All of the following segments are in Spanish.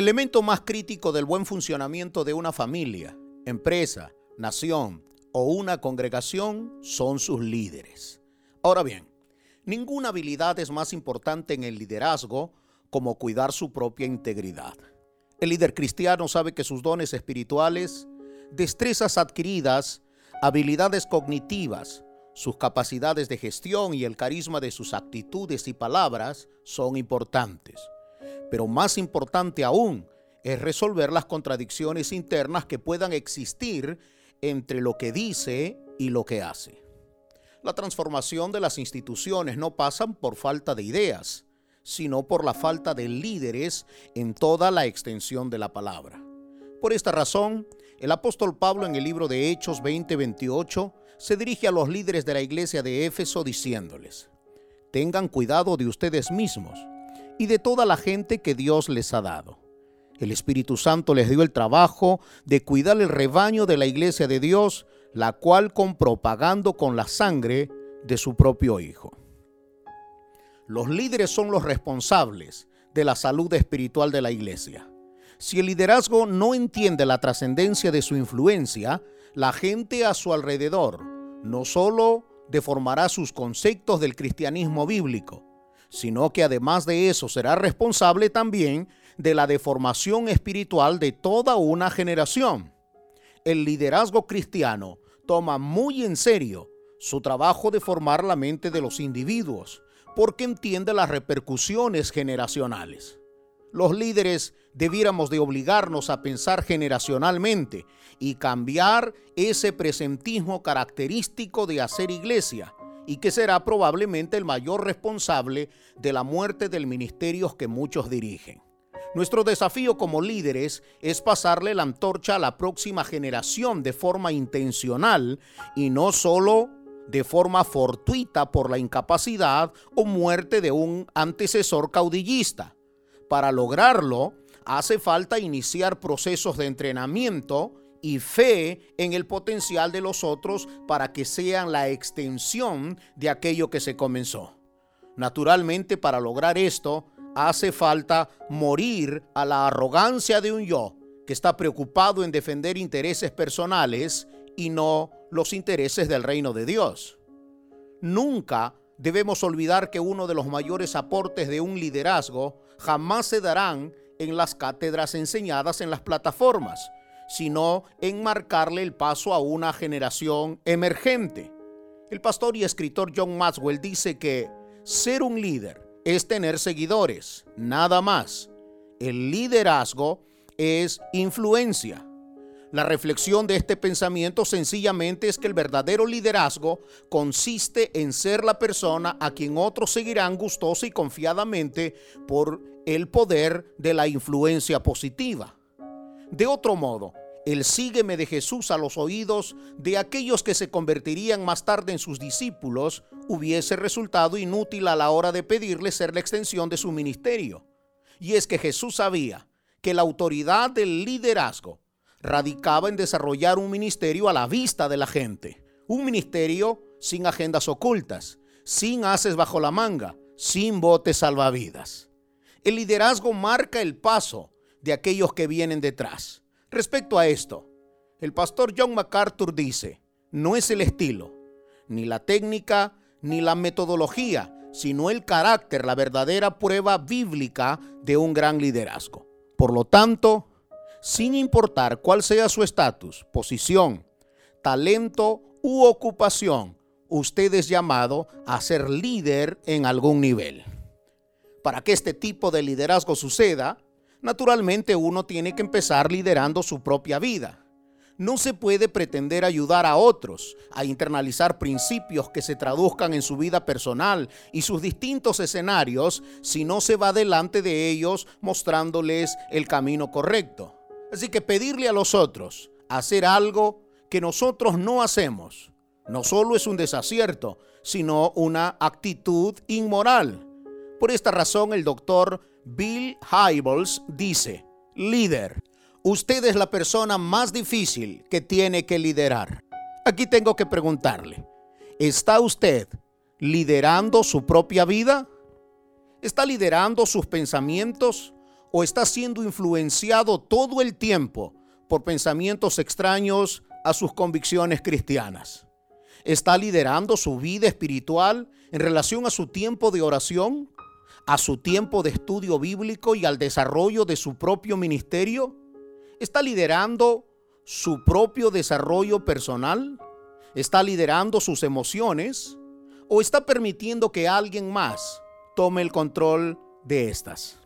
elemento más crítico del buen funcionamiento de una familia, empresa, nación o una congregación son sus líderes. Ahora bien, ninguna habilidad es más importante en el liderazgo como cuidar su propia integridad. El líder cristiano sabe que sus dones espirituales, destrezas adquiridas, habilidades cognitivas, sus capacidades de gestión y el carisma de sus actitudes y palabras son importantes. Pero más importante aún es resolver las contradicciones internas que puedan existir entre lo que dice y lo que hace. La transformación de las instituciones no pasan por falta de ideas, sino por la falta de líderes en toda la extensión de la palabra. Por esta razón, el apóstol Pablo en el libro de Hechos 20:28 se dirige a los líderes de la iglesia de Éfeso diciéndoles, tengan cuidado de ustedes mismos y de toda la gente que Dios les ha dado. El Espíritu Santo les dio el trabajo de cuidar el rebaño de la iglesia de Dios, la cual compró pagando con la sangre de su propio Hijo. Los líderes son los responsables de la salud espiritual de la iglesia. Si el liderazgo no entiende la trascendencia de su influencia, la gente a su alrededor no solo deformará sus conceptos del cristianismo bíblico, sino que además de eso será responsable también de la deformación espiritual de toda una generación. El liderazgo cristiano toma muy en serio su trabajo de formar la mente de los individuos, porque entiende las repercusiones generacionales. Los líderes debiéramos de obligarnos a pensar generacionalmente y cambiar ese presentismo característico de hacer iglesia y que será probablemente el mayor responsable de la muerte del ministerio que muchos dirigen. Nuestro desafío como líderes es pasarle la antorcha a la próxima generación de forma intencional y no solo de forma fortuita por la incapacidad o muerte de un antecesor caudillista. Para lograrlo, hace falta iniciar procesos de entrenamiento y fe en el potencial de los otros para que sean la extensión de aquello que se comenzó. Naturalmente, para lograr esto, hace falta morir a la arrogancia de un yo que está preocupado en defender intereses personales y no los intereses del reino de Dios. Nunca debemos olvidar que uno de los mayores aportes de un liderazgo jamás se darán en las cátedras enseñadas en las plataformas, sino en marcarle el paso a una generación emergente. El pastor y escritor John Maxwell dice que ser un líder es tener seguidores, nada más. El liderazgo es influencia. La reflexión de este pensamiento sencillamente es que el verdadero liderazgo consiste en ser la persona a quien otros seguirán gustosa y confiadamente por el poder de la influencia positiva. De otro modo, el sígueme de Jesús a los oídos de aquellos que se convertirían más tarde en sus discípulos hubiese resultado inútil a la hora de pedirle ser la extensión de su ministerio. Y es que Jesús sabía que la autoridad del liderazgo radicaba en desarrollar un ministerio a la vista de la gente. Un ministerio sin agendas ocultas, sin haces bajo la manga, sin botes salvavidas. El liderazgo marca el paso de aquellos que vienen detrás. Respecto a esto, el pastor John MacArthur dice, no es el estilo, ni la técnica, ni la metodología, sino el carácter, la verdadera prueba bíblica de un gran liderazgo. Por lo tanto, sin importar cuál sea su estatus, posición, talento u ocupación, usted es llamado a ser líder en algún nivel. Para que este tipo de liderazgo suceda, naturalmente uno tiene que empezar liderando su propia vida. No se puede pretender ayudar a otros a internalizar principios que se traduzcan en su vida personal y sus distintos escenarios si no se va delante de ellos mostrándoles el camino correcto. Así que pedirle a los otros hacer algo que nosotros no hacemos no solo es un desacierto, sino una actitud inmoral. Por esta razón el doctor Bill Hybels dice, líder, usted es la persona más difícil que tiene que liderar. Aquí tengo que preguntarle, ¿está usted liderando su propia vida? ¿Está liderando sus pensamientos? o está siendo influenciado todo el tiempo por pensamientos extraños a sus convicciones cristianas? ¿Está liderando su vida espiritual en relación a su tiempo de oración, a su tiempo de estudio bíblico y al desarrollo de su propio ministerio? ¿Está liderando su propio desarrollo personal? ¿Está liderando sus emociones? ¿O está permitiendo que alguien más tome el control de estas?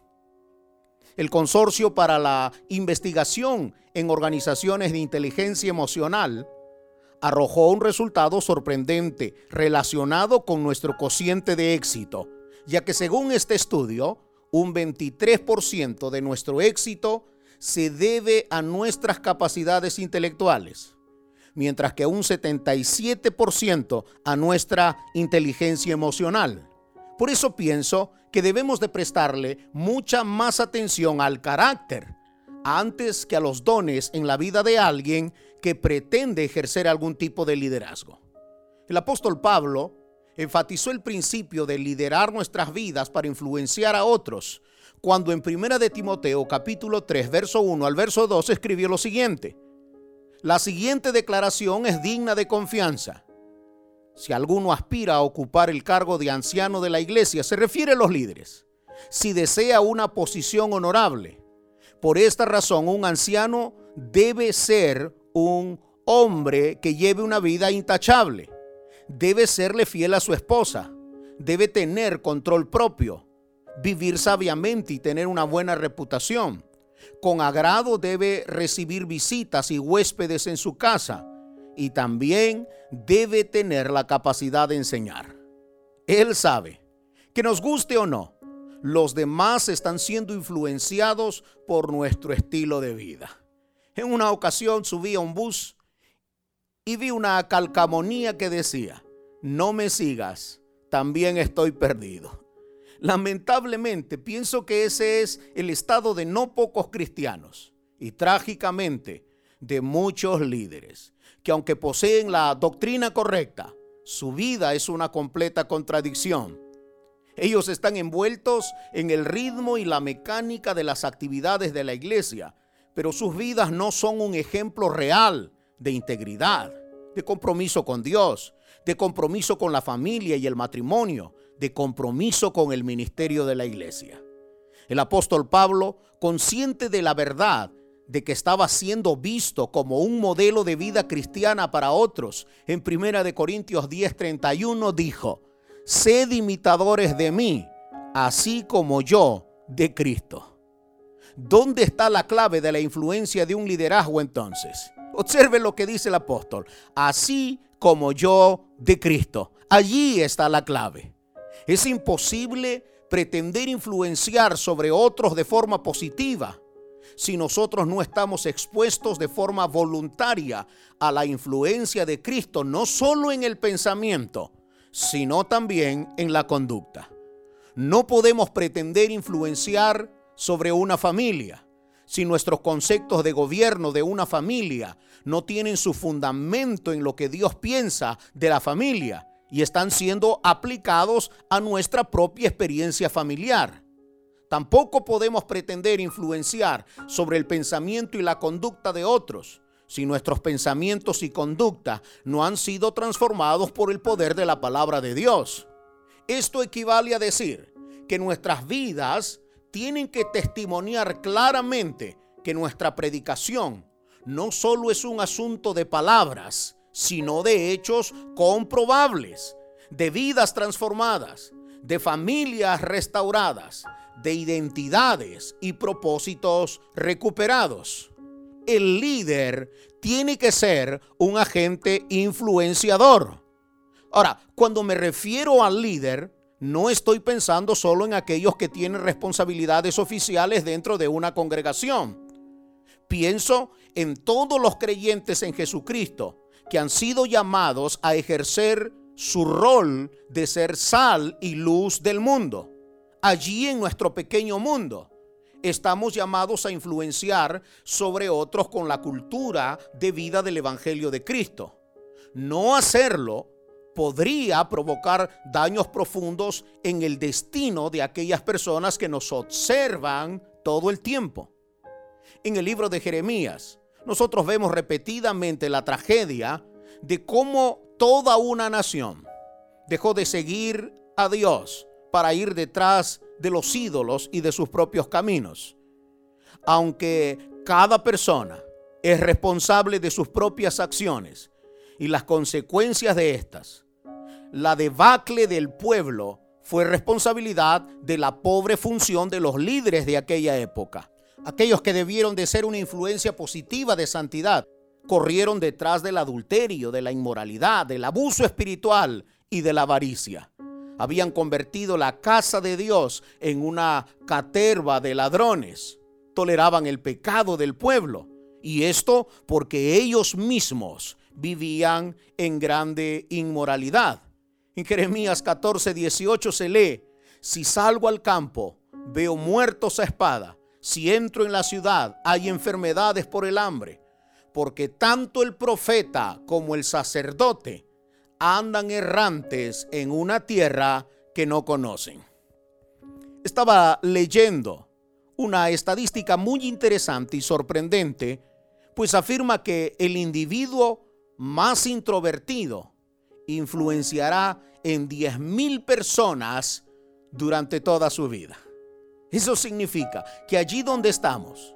El Consorcio para la Investigación en Organizaciones de Inteligencia Emocional arrojó un resultado sorprendente relacionado con nuestro cociente de éxito, ya que según este estudio, un 23% de nuestro éxito se debe a nuestras capacidades intelectuales, mientras que un 77% a nuestra inteligencia emocional. Por eso pienso que debemos de prestarle mucha más atención al carácter antes que a los dones en la vida de alguien que pretende ejercer algún tipo de liderazgo. El apóstol Pablo enfatizó el principio de liderar nuestras vidas para influenciar a otros, cuando en Primera de Timoteo capítulo 3, verso 1 al verso 2 escribió lo siguiente: La siguiente declaración es digna de confianza. Si alguno aspira a ocupar el cargo de anciano de la iglesia, se refiere a los líderes. Si desea una posición honorable, por esta razón un anciano debe ser un hombre que lleve una vida intachable. Debe serle fiel a su esposa. Debe tener control propio. Vivir sabiamente y tener una buena reputación. Con agrado debe recibir visitas y huéspedes en su casa. Y también debe tener la capacidad de enseñar. Él sabe que nos guste o no, los demás están siendo influenciados por nuestro estilo de vida. En una ocasión subí a un bus y vi una calcamonía que decía, no me sigas, también estoy perdido. Lamentablemente pienso que ese es el estado de no pocos cristianos y trágicamente de muchos líderes, que aunque poseen la doctrina correcta, su vida es una completa contradicción. Ellos están envueltos en el ritmo y la mecánica de las actividades de la iglesia, pero sus vidas no son un ejemplo real de integridad, de compromiso con Dios, de compromiso con la familia y el matrimonio, de compromiso con el ministerio de la iglesia. El apóstol Pablo, consciente de la verdad de que estaba siendo visto como un modelo de vida cristiana para otros, en 1 Corintios 10:31 dijo, sed imitadores de mí, así como yo de Cristo. ¿Dónde está la clave de la influencia de un liderazgo entonces? Observe lo que dice el apóstol. Así como yo de Cristo. Allí está la clave. Es imposible pretender influenciar sobre otros de forma positiva si nosotros no estamos expuestos de forma voluntaria a la influencia de Cristo, no solo en el pensamiento, sino también en la conducta. No podemos pretender influenciar sobre una familia, si nuestros conceptos de gobierno de una familia no tienen su fundamento en lo que Dios piensa de la familia y están siendo aplicados a nuestra propia experiencia familiar. Tampoco podemos pretender influenciar sobre el pensamiento y la conducta de otros si nuestros pensamientos y conducta no han sido transformados por el poder de la palabra de Dios. Esto equivale a decir que nuestras vidas tienen que testimoniar claramente que nuestra predicación no solo es un asunto de palabras, sino de hechos comprobables, de vidas transformadas, de familias restauradas, de identidades y propósitos recuperados. El líder tiene que ser un agente influenciador. Ahora, cuando me refiero al líder, no estoy pensando solo en aquellos que tienen responsabilidades oficiales dentro de una congregación. Pienso en todos los creyentes en Jesucristo que han sido llamados a ejercer su rol de ser sal y luz del mundo. Allí en nuestro pequeño mundo estamos llamados a influenciar sobre otros con la cultura de vida del Evangelio de Cristo. No hacerlo podría provocar daños profundos en el destino de aquellas personas que nos observan todo el tiempo. En el libro de Jeremías, nosotros vemos repetidamente la tragedia de cómo toda una nación dejó de seguir a Dios para ir detrás de los ídolos y de sus propios caminos. Aunque cada persona es responsable de sus propias acciones y las consecuencias de estas, la debacle del pueblo fue responsabilidad de la pobre función de los líderes de aquella época. Aquellos que debieron de ser una influencia positiva de santidad, corrieron detrás del adulterio, de la inmoralidad, del abuso espiritual y de la avaricia. Habían convertido la casa de Dios en una caterva de ladrones. Toleraban el pecado del pueblo. Y esto porque ellos mismos vivían en grande inmoralidad. En Jeremías 14, 18 se lee, si salgo al campo, veo muertos a espada, si entro en la ciudad, hay enfermedades por el hambre, porque tanto el profeta como el sacerdote andan errantes en una tierra que no conocen. Estaba leyendo una estadística muy interesante y sorprendente, pues afirma que el individuo más introvertido influenciará en 10 mil personas durante toda su vida. Eso significa que allí donde estamos,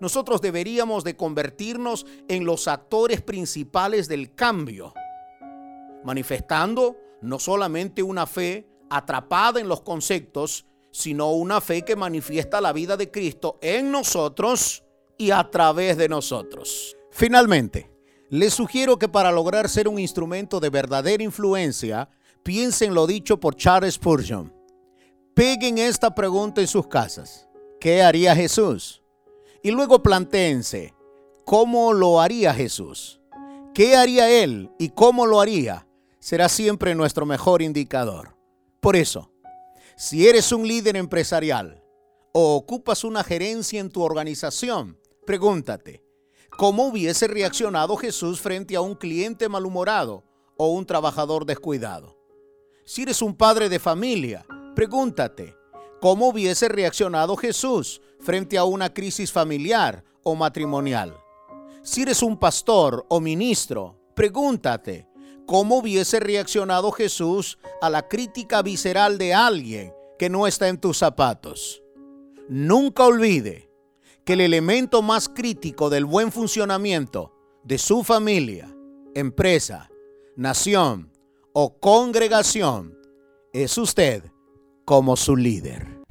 nosotros deberíamos de convertirnos en los actores principales del cambio, manifestando no solamente una fe atrapada en los conceptos, sino una fe que manifiesta la vida de Cristo en nosotros y a través de nosotros. Finalmente, les sugiero que para lograr ser un instrumento de verdadera influencia, piensen lo dicho por Charles Spurgeon. Peguen esta pregunta en sus casas. ¿Qué haría Jesús? Y luego plantéense, ¿cómo lo haría Jesús? ¿Qué haría Él y cómo lo haría? Será siempre nuestro mejor indicador. Por eso, si eres un líder empresarial o ocupas una gerencia en tu organización, pregúntate, ¿Cómo hubiese reaccionado Jesús frente a un cliente malhumorado o un trabajador descuidado? Si eres un padre de familia, pregúntate, ¿cómo hubiese reaccionado Jesús frente a una crisis familiar o matrimonial? Si eres un pastor o ministro, pregúntate, ¿cómo hubiese reaccionado Jesús a la crítica visceral de alguien que no está en tus zapatos? Nunca olvide que el elemento más crítico del buen funcionamiento de su familia, empresa, nación o congregación es usted como su líder.